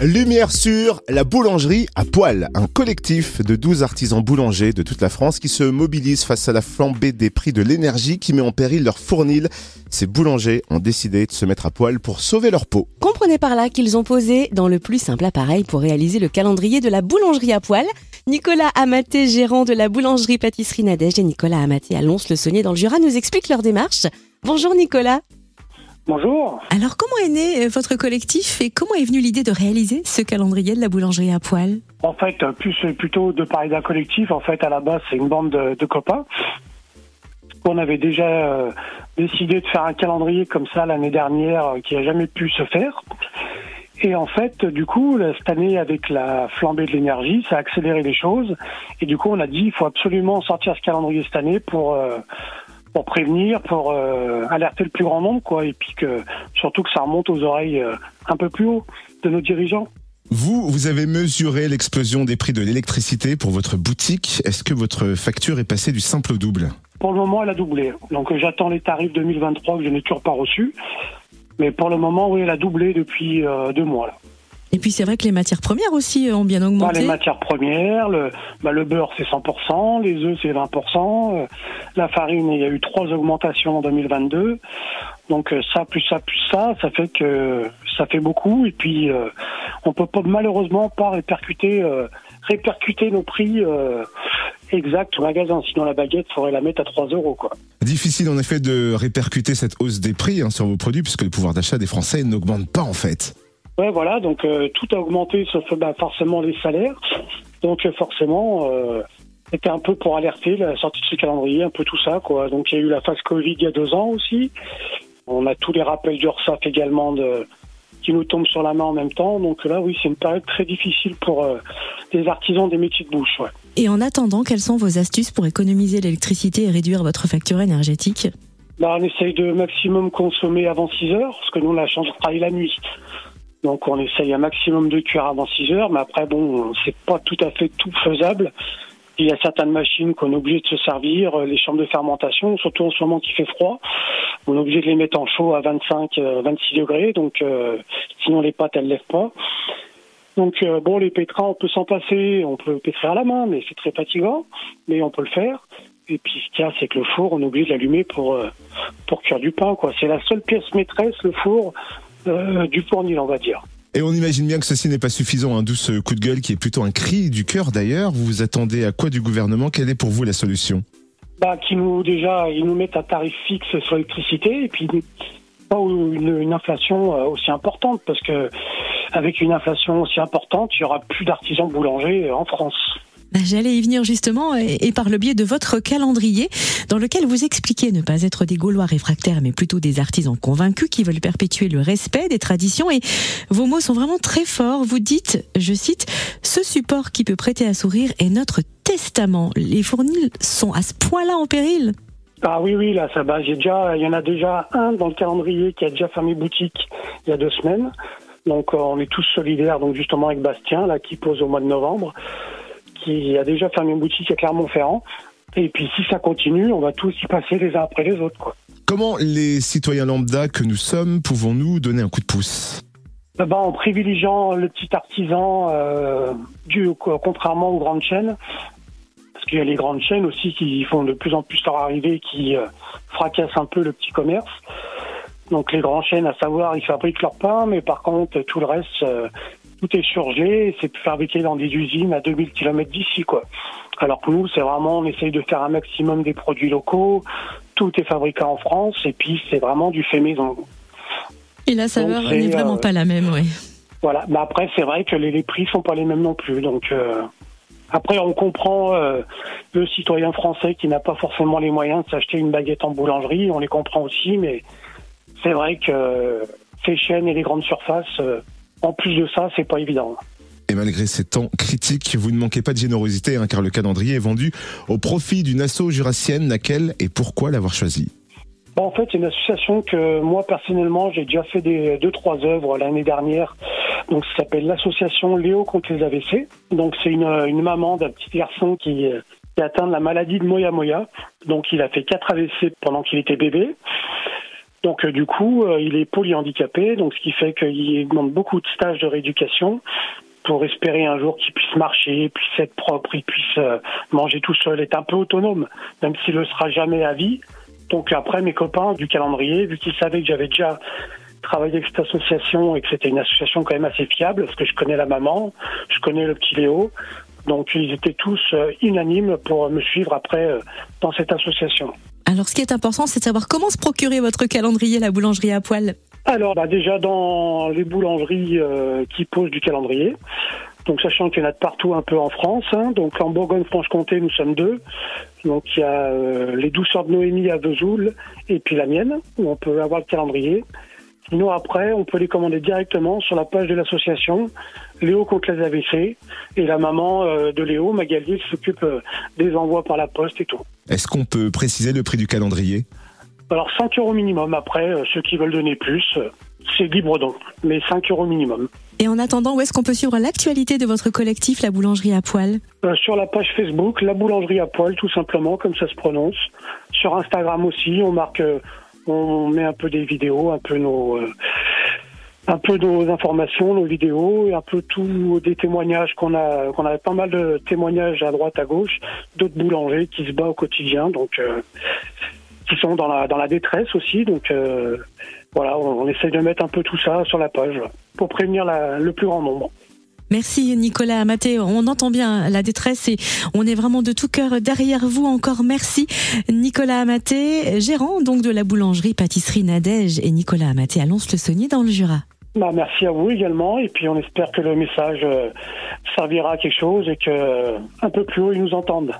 Lumière sur la boulangerie à poil, un collectif de 12 artisans boulangers de toute la France qui se mobilisent face à la flambée des prix de l'énergie qui met en péril leur fournil. Ces boulangers ont décidé de se mettre à poil pour sauver leur peau. Comprenez par là qu'ils ont posé dans le plus simple appareil pour réaliser le calendrier de la boulangerie à poil. Nicolas Amaté, gérant de la boulangerie pâtisserie Nadège et Nicolas Amaté à Lons-le-Saunier dans le Jura nous expliquent leur démarche. Bonjour Nicolas. Bonjour. Alors comment est né euh, votre collectif et comment est venue l'idée de réaliser ce calendrier de la boulangerie à poil? En fait, euh, plus euh, plutôt de parler d'un collectif. En fait, à la base, c'est une bande de, copains. On avait déjà décidé de faire un calendrier comme ça l'année dernière qui a jamais pu se faire. Et en fait, du coup, cette année, avec la flambée de l'énergie, ça a accéléré les choses. Et du coup, on a dit, il faut absolument sortir ce calendrier cette année pour pour prévenir, pour euh, alerter le plus grand nombre, quoi, et puis que surtout que ça remonte aux oreilles euh, un peu plus haut de nos dirigeants. Vous, vous avez mesuré l'explosion des prix de l'électricité pour votre boutique. Est-ce que votre facture est passée du simple au double? Pour le moment, elle a doublé. Donc j'attends les tarifs 2023 que je n'ai toujours pas reçus. Mais pour le moment, oui, elle a doublé depuis euh, deux mois. Là. Et puis c'est vrai que les matières premières aussi ont bien augmenté. Bah, les matières premières, le, bah, le beurre c'est 100%, les œufs c'est 20%, euh, la farine il y a eu trois augmentations en 2022. Donc euh, ça plus ça plus ça, ça fait que ça fait beaucoup et puis euh, on peut pas malheureusement pas répercuter répercuter nos prix exacts au magasin. Sinon la baguette faudrait la mettre à 3 euros quoi. Difficile en effet de répercuter cette hausse des prix hein, sur vos produits puisque le pouvoir d'achat des Français n'augmente pas en fait. Ouais, voilà, donc euh, tout a augmenté sauf bah, forcément les salaires. Donc euh, forcément, euh, c'était un peu pour alerter la sortie de ce calendrier, un peu tout ça, quoi. Donc il y a eu la phase Covid il y a deux ans aussi. On a tous les rappels d'URSAF également de, qui nous tombent sur la main en même temps. Donc là, oui, c'est une période très difficile pour les artisans des métiers de bouche. Ouais. Et en attendant, quelles sont vos astuces pour économiser l'électricité et réduire votre facture énergétique? Bah, On essaye de maximum consommer avant 6 heures, parce que nous, on a la chance de travailler la nuit. Donc on essaye un maximum de cuire avant 6 heures, mais après bon, c'est pas tout à fait tout faisable. Il y a certaines machines qu'on est obligé de se servir, euh, les chambres de fermentation, surtout en ce moment qui fait froid. On est obligé de les mettre en chaud à 25, 26 euh, degrés, donc euh, sinon les pâtes elles lèvent pas. Donc bon, les pétrins, on peut s'en passer, on peut pétrir à la main, mais c'est très fatigant, mais on peut le faire. Et puis ce qu'il y a, c'est que le four, on est obligé de l'allumer pour pour cuire du pain, quoi. C'est la seule pièce maîtresse, le four, euh, du fournil, on va dire. Et on imagine bien que ceci n'est pas suffisant, un douce coup de gueule qui est plutôt un cri du cœur d'ailleurs. Vous vous attendez à quoi du gouvernement? Quelle est pour vous la solution? Bah, qui nous déjà, ils nous mettent un tarif fixe sur l'électricité et puis pas une, une, inflation euh, aussi importante parce que avec une inflation aussi importante, il y aura plus d'artisans boulangers en France. Bah, j'allais y venir justement et, par le biais de votre calendrier dans lequel vous expliquez ne pas être des Gaulois réfractaires mais plutôt des artisans convaincus qui veulent perpétuer le respect des traditions et vos mots sont vraiment très forts. Vous dites, je cite, ce support qui peut prêter à sourire est notre testament. Les fournils sont à ce point-là en péril. Ah oui, oui, là, ça va. J'ai déjà, il y en a déjà un dans le calendrier qui a déjà fermé boutique il y a deux semaines. Donc, euh, on est tous solidaires, donc justement avec Bastien, là, qui pose au mois de novembre qui a déjà fermé une boutique à Clermont-Ferrand. Et puis si ça continue, on va tous y passer les uns après les autres. Quoi. Comment les citoyens lambda que nous sommes pouvons-nous donner un coup de pouce? Eh ben, En privilégiant le petit artisan, euh, du, contrairement aux grandes chaînes. Parce qu'il y a les grandes chaînes aussi qui font de plus en plus leur arrivée, qui euh, fracassent un peu le petit commerce. Donc les grandes chaînes, à savoir, ils fabriquent leur pain, mais par contre, tout le reste, euh, tout est surgé, c'est fabriqué dans des usines à 2000 km d'ici, quoi. Alors que nous, c'est vraiment, on essaye de faire un maximum des produits locaux, tout est fabriqué en France, et puis c'est vraiment du fait maison. Et la saveur n'est vraiment euh, pas la même, oui. Voilà, mais après, c'est vrai que les, les, prix sont pas les mêmes non plus, donc... Euh, après, on comprend euh, le citoyen français qui n'a pas forcément les moyens de s'acheter une baguette en boulangerie, on les comprend aussi, mais c'est vrai que ces chaînes et les grandes surfaces en plus de ça, c'est pas évident. Et malgré ces temps critiques, vous ne manquez pas de générosité, hein, car le calendrier est vendu au profit d'une asso jurassienne. Laquelle et pourquoi l'avoir choisi En fait, c'est une association que moi personnellement, j'ai déjà fait des deux trois œuvres l'année dernière. Donc, ça s'appelle l'association Léo contre les AVC. Donc, c'est une, une maman d'un petit garçon qui, qui atteint de la maladie de Moya Moya. Donc, il a fait quatre AVC pendant qu'il était bébé. Donc du coup, il est polyhandicapé, donc ce qui fait qu'il demande beaucoup de stages de rééducation pour espérer un jour qu'il puisse marcher, puisse être propre, il puisse manger tout seul, être un peu autonome, même s'il ne le sera jamais à vie. Donc après, mes copains du calendrier, vu qu'ils savaient que j'avais déjà travaillé avec cette association et que c'était une association quand même assez fiable, parce que je connais la maman, je connais le petit Léo, donc ils étaient tous euh, unanimes pour me suivre après euh, dans cette association. Alors ce qui est important, c'est de savoir comment se procurer votre calendrier, la boulangerie à poil. Alors bah, déjà dans les boulangeries euh, qui posent du calendrier, donc sachant qu'il y en a de partout un peu en France. Hein. donc en Bourgogne-Franche-Comté, nous sommes deux. Donc il y a euh, les douceurs de Noémie à Vesoul et puis la mienne, où on peut avoir le calendrier. Sinon après, on peut les commander directement sur la page de l'association Léo contre les AVC. Et la maman euh, de Léo, Magali, s'occupe euh, des envois par la poste et tout. Est-ce qu'on peut préciser le prix du calendrier? Alors 5 euros minimum. Après, ceux qui veulent donner plus, c'est libre donc, mais 5 euros minimum. Et en attendant, où est-ce qu'on peut suivre l'actualité de votre collectif, la boulangerie à poil? Euh, Sur la page Facebook, la boulangerie à poil, tout simplement, comme ça se prononce. Sur Instagram aussi, on marque, euh, on met un peu des vidéos, un peu nos, euh, un peu nos informations, nos vidéos, et un peu tout des témoignages qu'on a, qu'on a pas mal de témoignages à droite, à gauche, d'autres boulangers qui se battent au quotidien, donc qui sont dans la dans la détresse aussi, donc voilà, on, essaye de mettre un peu tout ça sur la page pour prévenir le plus grand nombre. Merci Nicolas Amaté. On entend bien la détresse et on est vraiment de tout cœur derrière vous. Encore merci Nicolas Amaté, gérant donc de la boulangerie pâtisserie Nadège et Nicolas Amaté à Lons-le-Saunier dans le Jura. Bah, merci à vous également et puis on espère que le message euh, servira à quelque chose et que un peu plus haut ils nous entendent.